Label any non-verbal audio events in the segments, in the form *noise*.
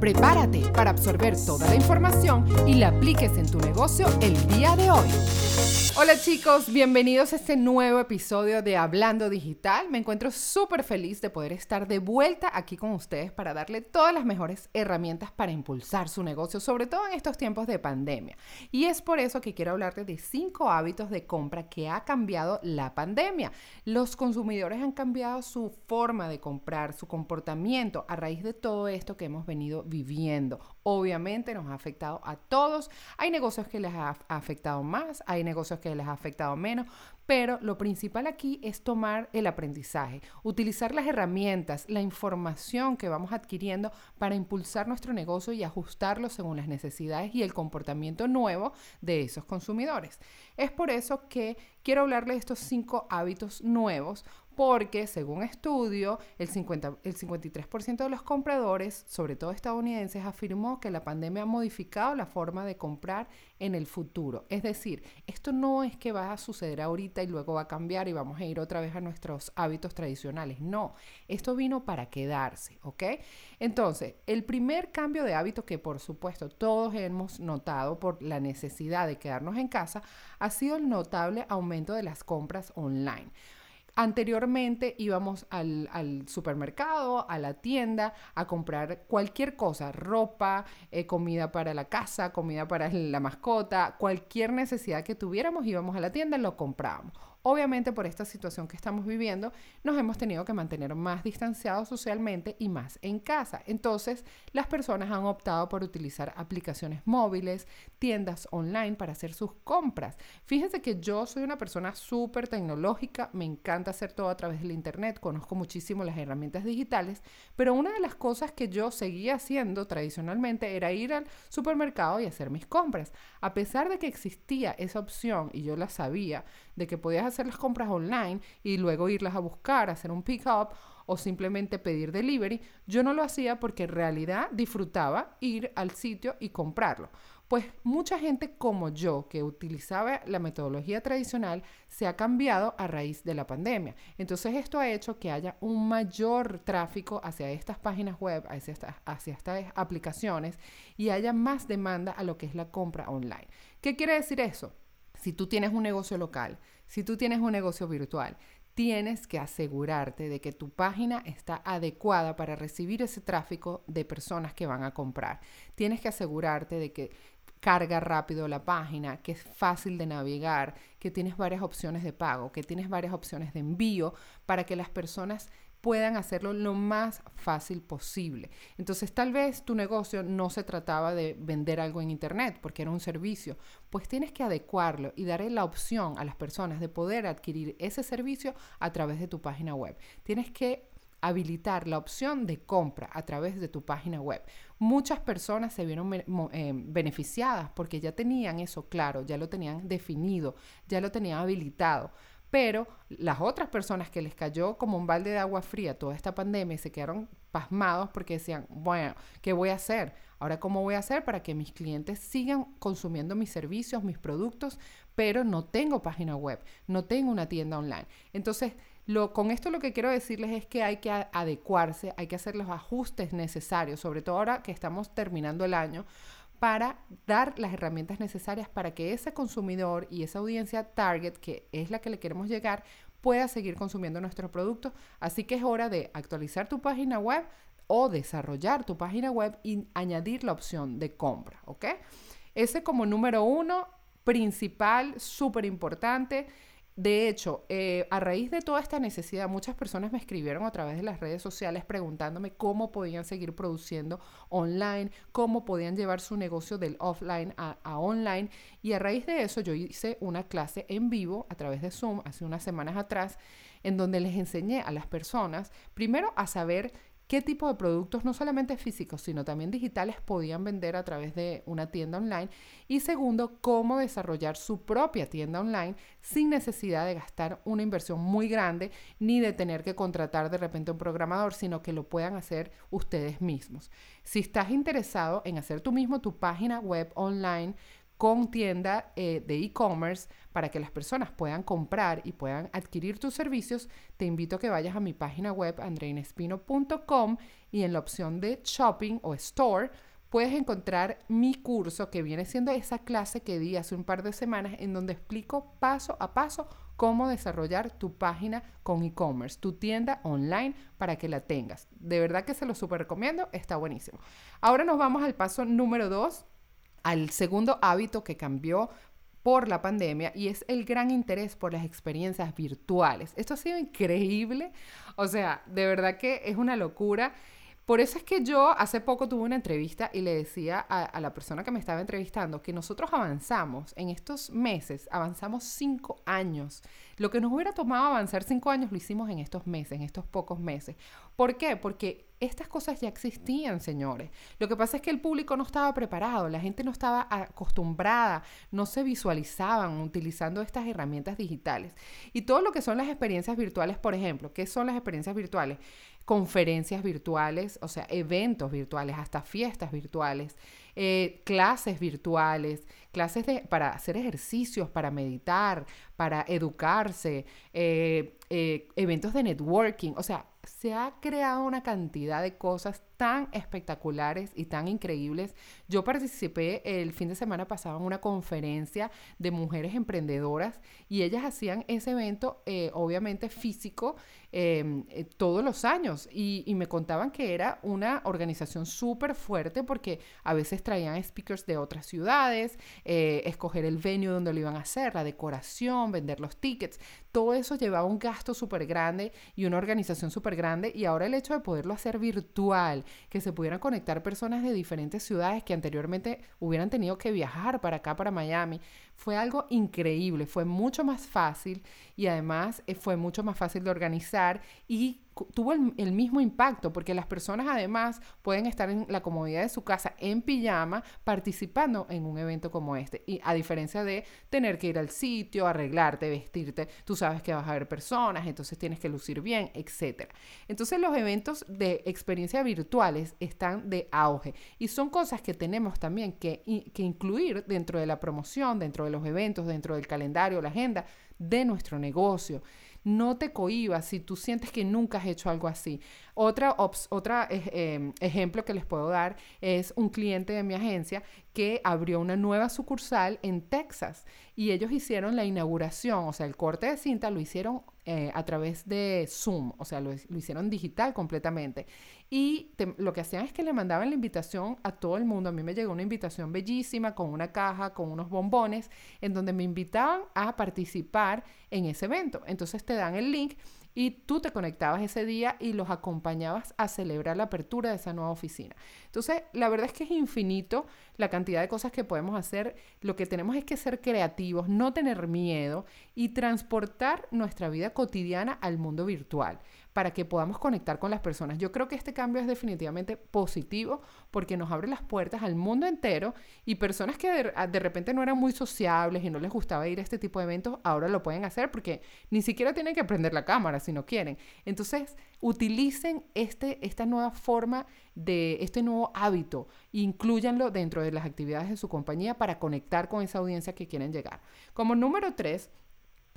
Prepárate para absorber toda la información y la apliques en tu negocio el día de hoy. Hola chicos, bienvenidos a este nuevo episodio de Hablando Digital. Me encuentro súper feliz de poder estar de vuelta aquí con ustedes para darle todas las mejores herramientas para impulsar su negocio, sobre todo en estos tiempos de pandemia. Y es por eso que quiero hablarte de cinco hábitos de compra que ha cambiado la pandemia. Los consumidores han cambiado su forma de comprar, su comportamiento a raíz de todo esto que hemos venido viviendo. Obviamente nos ha afectado a todos. Hay negocios que les ha afectado más, hay negocios que les ha afectado menos, pero lo principal aquí es tomar el aprendizaje, utilizar las herramientas, la información que vamos adquiriendo para impulsar nuestro negocio y ajustarlo según las necesidades y el comportamiento nuevo de esos consumidores. Es por eso que quiero hablarles de estos cinco hábitos nuevos porque según estudio, el, 50, el 53% de los compradores, sobre todo estadounidenses, afirmó que la pandemia ha modificado la forma de comprar en el futuro. Es decir, esto no es que va a suceder ahorita y luego va a cambiar y vamos a ir otra vez a nuestros hábitos tradicionales. No, esto vino para quedarse, ¿ok? Entonces, el primer cambio de hábito que por supuesto todos hemos notado por la necesidad de quedarnos en casa ha sido el notable aumento de las compras online. Anteriormente íbamos al, supermercado, a la tienda, a comprar cualquier cosa, ropa, eh, comida para la casa, comida para la mascota, cualquier necesidad que tuviéramos, íbamos a la tienda y lo comprábamos. Obviamente por esta situación que estamos viviendo, nos hemos tenido que mantener más distanciados socialmente y más en casa. Entonces, las personas han optado por utilizar aplicaciones móviles, tiendas online para hacer sus compras. Fíjense que yo soy una persona súper tecnológica, me encanta hacer todo a través del Internet, conozco muchísimo las herramientas digitales, pero una de las cosas que yo seguía haciendo tradicionalmente era ir al supermercado y hacer mis compras. A pesar de que existía esa opción y yo la sabía, de que podías hacer las compras online y luego irlas a buscar, hacer un pick-up o simplemente pedir delivery, yo no lo hacía porque en realidad disfrutaba ir al sitio y comprarlo. Pues mucha gente como yo, que utilizaba la metodología tradicional, se ha cambiado a raíz de la pandemia. Entonces esto ha hecho que haya un mayor tráfico hacia estas páginas web, hacia estas, hacia estas aplicaciones y haya más demanda a lo que es la compra online. ¿Qué quiere decir eso? Si tú tienes un negocio local, si tú tienes un negocio virtual, tienes que asegurarte de que tu página está adecuada para recibir ese tráfico de personas que van a comprar. Tienes que asegurarte de que carga rápido la página, que es fácil de navegar, que tienes varias opciones de pago, que tienes varias opciones de envío para que las personas puedan hacerlo lo más fácil posible. Entonces tal vez tu negocio no se trataba de vender algo en Internet porque era un servicio, pues tienes que adecuarlo y darle la opción a las personas de poder adquirir ese servicio a través de tu página web. Tienes que habilitar la opción de compra a través de tu página web. Muchas personas se vieron eh, beneficiadas porque ya tenían eso claro, ya lo tenían definido, ya lo tenían habilitado. Pero las otras personas que les cayó como un balde de agua fría toda esta pandemia se quedaron pasmados porque decían, bueno, ¿qué voy a hacer? Ahora, ¿cómo voy a hacer para que mis clientes sigan consumiendo mis servicios, mis productos, pero no tengo página web, no tengo una tienda online? Entonces, lo, con esto lo que quiero decirles es que hay que adecuarse, hay que hacer los ajustes necesarios, sobre todo ahora que estamos terminando el año, para dar las herramientas necesarias para que ese consumidor y esa audiencia target, que es la que le queremos llegar, pueda seguir consumiendo nuestros productos. Así que es hora de actualizar tu página web o desarrollar tu página web y añadir la opción de compra, ¿ok? Ese como número uno, principal, súper importante. De hecho, eh, a raíz de toda esta necesidad, muchas personas me escribieron a través de las redes sociales preguntándome cómo podían seguir produciendo online, cómo podían llevar su negocio del offline a, a, online. Y a raíz de eso, yo hice una clase en vivo a través de Zoom hace unas semanas atrás, en donde les enseñé a las personas, primero, a saber qué tipo de productos, no solamente físicos, sino también digitales, podían vender a través de una tienda online. Y segundo, cómo desarrollar su propia tienda online sin necesidad de gastar una inversión muy grande ni de tener que contratar de repente un programador, sino que lo puedan hacer ustedes mismos. Si estás interesado en hacer tú mismo tu página web online, con tienda eh, de e-commerce para que las personas puedan comprar y puedan adquirir tus servicios, te invito a que vayas a mi página web andreinespino.com y en la opción de shopping o store puedes encontrar mi curso que viene siendo esa clase que di hace un par de semanas en donde explico paso a paso cómo desarrollar tu página con e-commerce, tu tienda online para que la tengas. De verdad que se lo súper recomiendo, está buenísimo. Ahora nos vamos al paso número dos al segundo hábito que cambió por la pandemia y es el gran interés por las experiencias virtuales. Esto ha sido increíble, o sea, de verdad que es una locura. Por eso es que yo hace poco tuve una entrevista y le decía a, a, la persona que me estaba entrevistando que nosotros avanzamos en estos meses, avanzamos cinco años. Lo que nos hubiera tomado avanzar cinco años lo hicimos en estos meses, en estos pocos meses. ¿Por qué? Porque estas cosas ya existían, señores. Lo que pasa es que el público no estaba preparado, la gente no estaba acostumbrada, no se visualizaban utilizando estas herramientas digitales. Y todo lo que son las experiencias virtuales, por ejemplo, ¿qué son las experiencias virtuales? Conferencias virtuales, o sea, eventos virtuales, hasta fiestas virtuales, eh, clases virtuales, clases de, para hacer ejercicios, para meditar, para educarse, eh, eh, eventos de networking, o sea, se ha creado una cantidad de cosas tan espectaculares y tan increíbles. Yo participé el fin de semana pasado en una conferencia de mujeres emprendedoras y ellas hacían ese evento, eh, obviamente físico, em, eh, todos los años y, y, me contaban que era una organización súper fuerte porque a veces traían speakers de otras ciudades, eh, escoger el venue donde lo iban a hacer, la decoración, vender los tickets, todo eso llevaba un gasto súper grande y una organización súper grande y ahora el hecho de poderlo hacer virtual, que se pudieran conectar personas de diferentes ciudades que anteriormente hubieran tenido que viajar para acá, para Miami, fue algo increíble, fue mucho más fácil y además eh, fue mucho más fácil de organizar y tuvo el, mismo impacto porque las personas además pueden estar en la comodidad de su casa en pijama participando en un evento como este y a diferencia de tener que ir al sitio, arreglarte, vestirte, tú sabes que vas a ver personas, entonces tienes que lucir bien, etc. Entonces los eventos de experiencia virtuales están de auge y son cosas que tenemos también que, que incluir dentro de la promoción, dentro de los eventos, dentro del calendario, la agenda de nuestro negocio. No te cohibas si tú sientes que nunca has hecho algo así. Otra, otra eh, em, ejemplo que les puedo dar es un cliente de mi agencia que abrió una nueva sucursal en Texas y ellos hicieron la inauguración, o sea, el corte de cinta lo hicieron eh, a través de Zoom, o sea, lo, hicieron digital completamente. Y lo que hacían es que le mandaban la invitación a todo el mundo. A mí me llegó una invitación bellísima con una caja, con unos bombones, en donde me invitaban a participar en ese evento. Entonces te dan el link y tú te conectabas ese día y los acompañabas a celebrar la apertura de esa nueva oficina. Entonces, la verdad es que es infinito la cantidad de cosas que podemos hacer. Lo que tenemos es que ser creativos, no tener miedo y transportar nuestra vida cotidiana al mundo virtual para que podamos conectar con las personas. Yo creo que este cambio es definitivamente positivo porque nos abre las puertas al mundo entero y personas que de, repente no eran muy sociables y no les gustaba ir a este tipo de eventos, ahora lo pueden hacer porque ni siquiera tienen que prender la cámara si no quieren. Entonces, utilicen este, esta nueva forma de este nuevo hábito, incluyanlo dentro de las actividades de su compañía para conectar con esa audiencia que quieren llegar. Como número tres,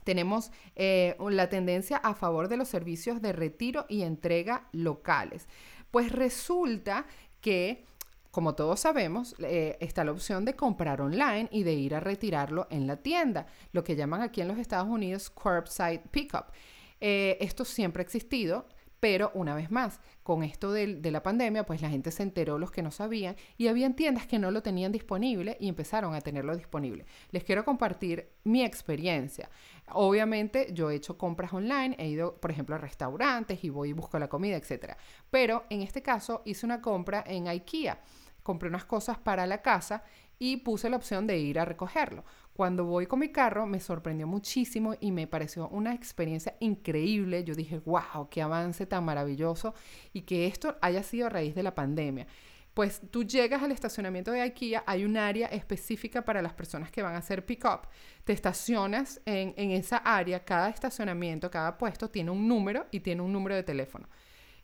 tenemos eh, la tendencia a favor de los servicios de retiro y entrega locales. Pues resulta que como todos sabemos, eh, está la opción de comprar online y de ir a retirarlo en la tienda, lo que llaman aquí en los Estados Unidos curbside pickup. Eh, esto siempre ha existido, pero una vez más, con esto de, la pandemia, pues la gente se enteró, los que no sabían, y habían tiendas que no lo tenían disponible y empezaron a tenerlo disponible. Les quiero compartir mi experiencia. Obviamente yo he hecho compras online, he ido, por ejemplo, a restaurantes y voy y busco la comida, etc. Pero en este caso hice una compra en IKEA. Compré unas cosas para la casa y puse la opción de ir a recogerlo. Cuando voy con mi carro me sorprendió muchísimo y me pareció una experiencia increíble. Yo dije, wow, qué avance tan maravilloso y que esto haya sido a raíz de la pandemia. Pues tú llegas al estacionamiento de IKEA, hay un área específica para las personas que van a hacer pick-up. Te estacionas en, en esa área, cada estacionamiento, cada puesto tiene un número y tiene un número de teléfono.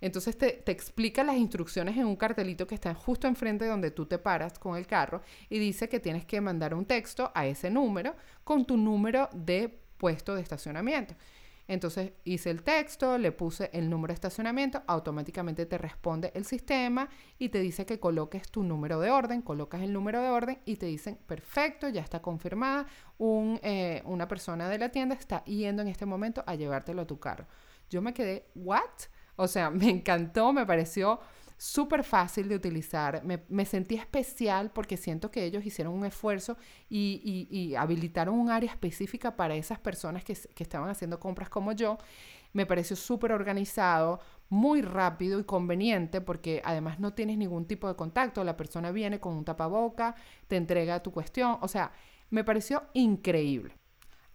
Entonces te, explica las instrucciones en un cartelito que está justo enfrente de donde tú te paras con el carro y dice que tienes que mandar un texto a ese número con tu número de puesto de estacionamiento. Entonces hice el texto, le puse el número de estacionamiento, automáticamente te responde el sistema y te dice que coloques tu número de orden, colocas el número de orden y te dicen, perfecto, ya está confirmada, eh, una persona de la tienda está yendo en este momento a llevártelo a tu carro. Yo me quedé, ¿what? O sea, *laughs* me encantó, me pareció súper fácil de utilizar. Me, sentí especial porque siento que ellos hicieron un esfuerzo y, habilitaron un área específica para esas personas que, que estaban haciendo compras como yo. Me pareció súper organizado, muy rápido y conveniente porque además no tienes ningún tipo de contacto. La persona viene con un tapaboca, te entrega tu cuestión. O sea, me pareció increíble.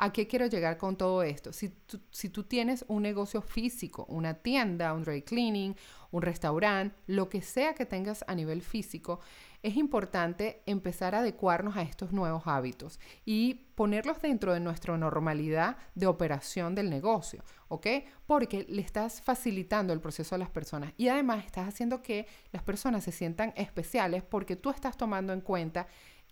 ¿A qué quiero llegar con todo esto? Si tú, si tú tienes un negocio físico, una tienda, un dry cleaning, un restaurante, lo que sea que tengas a nivel físico, es importante empezar a adecuarnos a estos nuevos hábitos y ponerlos dentro de nuestra normalidad de operación del negocio, ¿ok? Porque le estás facilitando el proceso a las personas y además estás haciendo que las personas se sientan especiales porque tú estás tomando en cuenta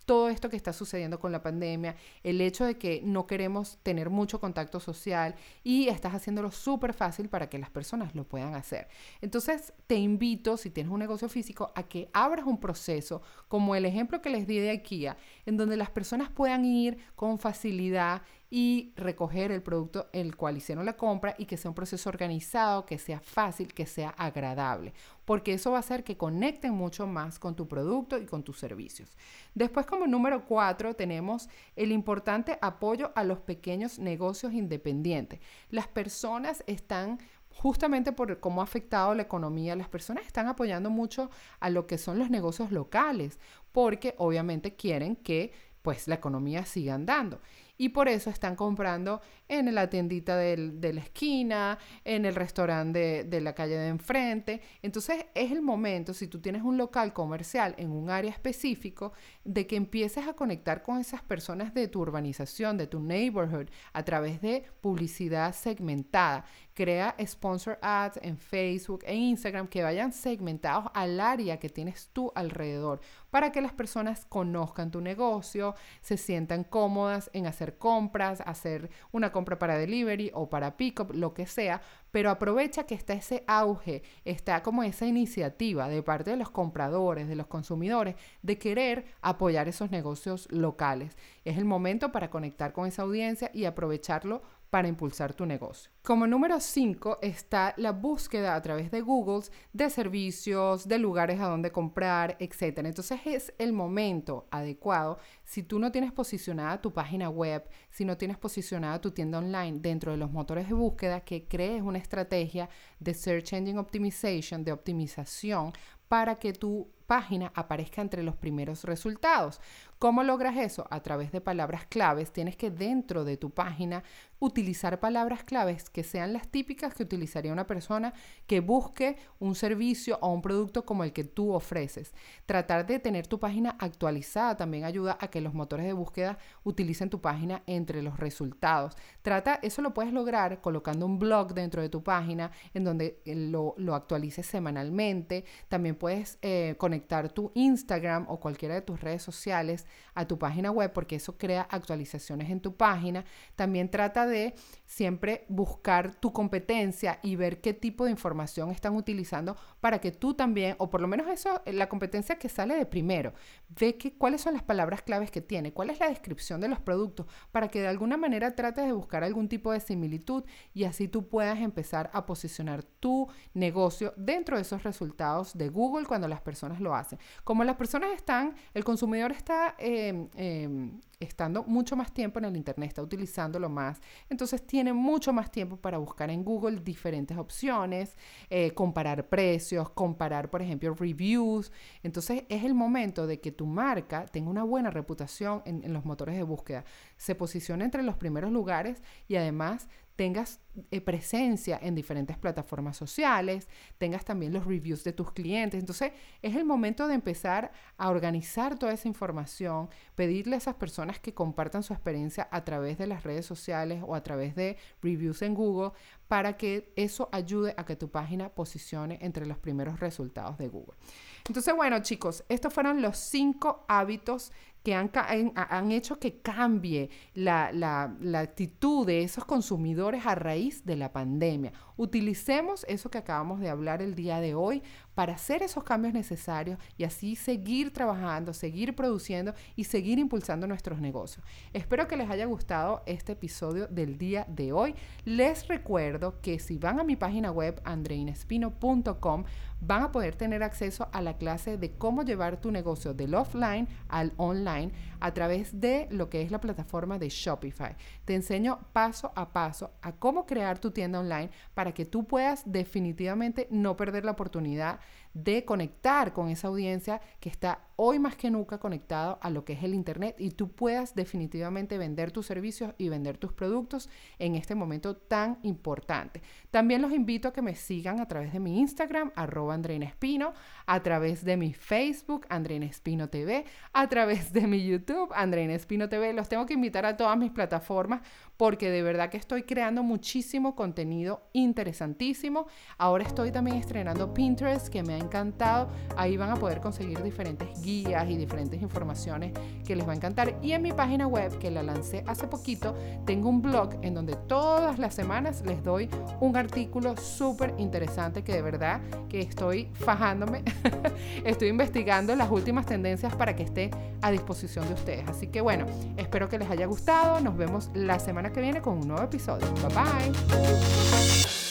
todo esto que está sucediendo con la pandemia, el hecho de que no queremos tener mucho contacto social y estás haciéndolo súper fácil para que las personas lo puedan hacer. Entonces, te invito, si tienes un negocio físico, a que abras un proceso como el ejemplo que les di de IKEA, en donde las personas puedan ir con facilidad y recoger el producto el cual hicieron la compra y que sea un proceso organizado, que sea fácil, que sea agradable, porque eso va a hacer que conecten mucho más con tu producto y con tus servicios. Después como número cuatro tenemos el importante apoyo a los pequeños negocios independientes. Las personas están justamente por cómo ha afectado la economía, las personas están apoyando mucho a lo que son los negocios locales, porque obviamente quieren que pues la economía siga andando y por eso están comprando en la tiendita de la esquina, en el restaurante de, la calle de enfrente. Entonces es el momento, si tú tienes un local comercial en un área específico, de que empieces a conectar con esas personas de tu urbanización, de tu neighborhood, a través de publicidad segmentada. Crea sponsor ads en Facebook e Instagram que vayan segmentados al área que tienes tú alrededor para que las personas conozcan tu negocio, se sientan cómodas en hacer compras, hacer una compra para delivery o para pickup, lo que sea, pero aprovecha que está ese auge, está como esa iniciativa de parte de los compradores, de los consumidores, de querer apoyar esos negocios locales. Es el momento para conectar con esa audiencia y aprovecharlo para impulsar tu negocio. Como número 5 está la búsqueda a través de Google de servicios, de lugares a donde comprar, etc. Entonces es el momento adecuado si tú no tienes posicionada tu página web, si no tienes posicionada tu tienda online dentro de los motores de búsqueda, que crees una estrategia de Search Engine Optimization, de optimización, para que tu página aparezca entre los primeros resultados. ¿Cómo logras eso? A través de palabras claves. Tienes que dentro de tu página utilizar palabras claves que sean las típicas que utilizaría una persona que busque un servicio o un producto como el que tú ofreces. Tratar de tener tu página actualizada también ayuda a que los motores de búsqueda utilicen tu página entre los resultados. Trata, eso lo puedes lograr colocando un blog dentro de tu página en donde eh, lo, actualices semanalmente. También puedes eh, conectar tu Instagram o cualquiera de tus redes sociales a tu página web porque eso crea actualizaciones en tu página. También trata de siempre buscar tu competencia y ver qué tipo de información están utilizando para que tú también, o por lo menos eso, la competencia que sale de primero, ve que, cuáles son las palabras claves que tiene, cuál es la descripción de los productos, para que de alguna manera trates de buscar algún tipo de similitud y así tú puedas empezar a posicionar tu negocio dentro de esos resultados de Google cuando las personas lo lo hacen. Como las personas están, el consumidor está em, em, estando mucho más tiempo en el Internet, está utilizándolo más, entonces tiene mucho más tiempo para buscar en Google diferentes opciones, eh, comparar precios, comparar, por ejemplo, reviews. Entonces es el momento de que tu marca tenga una buena reputación en, en los motores de búsqueda, se posicione entre los primeros lugares y además tengas eh, presencia en diferentes plataformas sociales, tengas también los reviews de tus clientes. Entonces es el momento de empezar a organizar toda esa información, pedirle a esas personas que compartan su experiencia a través de las redes sociales o a través de reviews en Google para que eso ayude a que tu página posicione entre los primeros resultados de Google. Entonces, bueno, chicos, estos fueron los cinco hábitos que han, han, hecho que cambie la, la, la, actitud de esos consumidores a raíz de la pandemia. Utilicemos eso que acabamos de hablar el día de hoy para hacer esos cambios necesarios y así seguir trabajando, seguir produciendo y seguir impulsando nuestros negocios. Espero que les haya gustado este episodio del día de hoy. Les recuerdo que si van a mi página web andreinespino.com van a poder tener acceso a la clase de cómo llevar tu negocio del offline al online a través de lo que es la plataforma de Shopify. Te enseño paso a paso a cómo crear tu tienda online para que tú puedas definitivamente no perder la oportunidad de conectar con esa audiencia que está hoy más que nunca conectado a lo que es el Internet y tú puedas definitivamente vender tus servicios y vender tus productos en este momento tan importante. También los invito a que me sigan a través de mi Instagram, arroba Espino, a través de mi Facebook, Andreina Espino TV, a través de mi YouTube, Andreina Espino TV. Los tengo que invitar a todas mis plataformas porque de verdad que estoy creando muchísimo contenido interesantísimo. Ahora estoy también estrenando Pinterest, que me ha encantado. Ahí van a poder conseguir diferentes guías y diferentes informaciones que les va a encantar. Y en mi página web, que la lancé hace poquito, tengo un blog en donde todas las semanas les doy un artículo súper interesante que de verdad que estoy fajándome, *laughs* estoy investigando las últimas tendencias para que esté a disposición de ustedes. Así que bueno, espero que les haya gustado. Nos vemos la semana que viene con un nuevo episodio. Bye bye.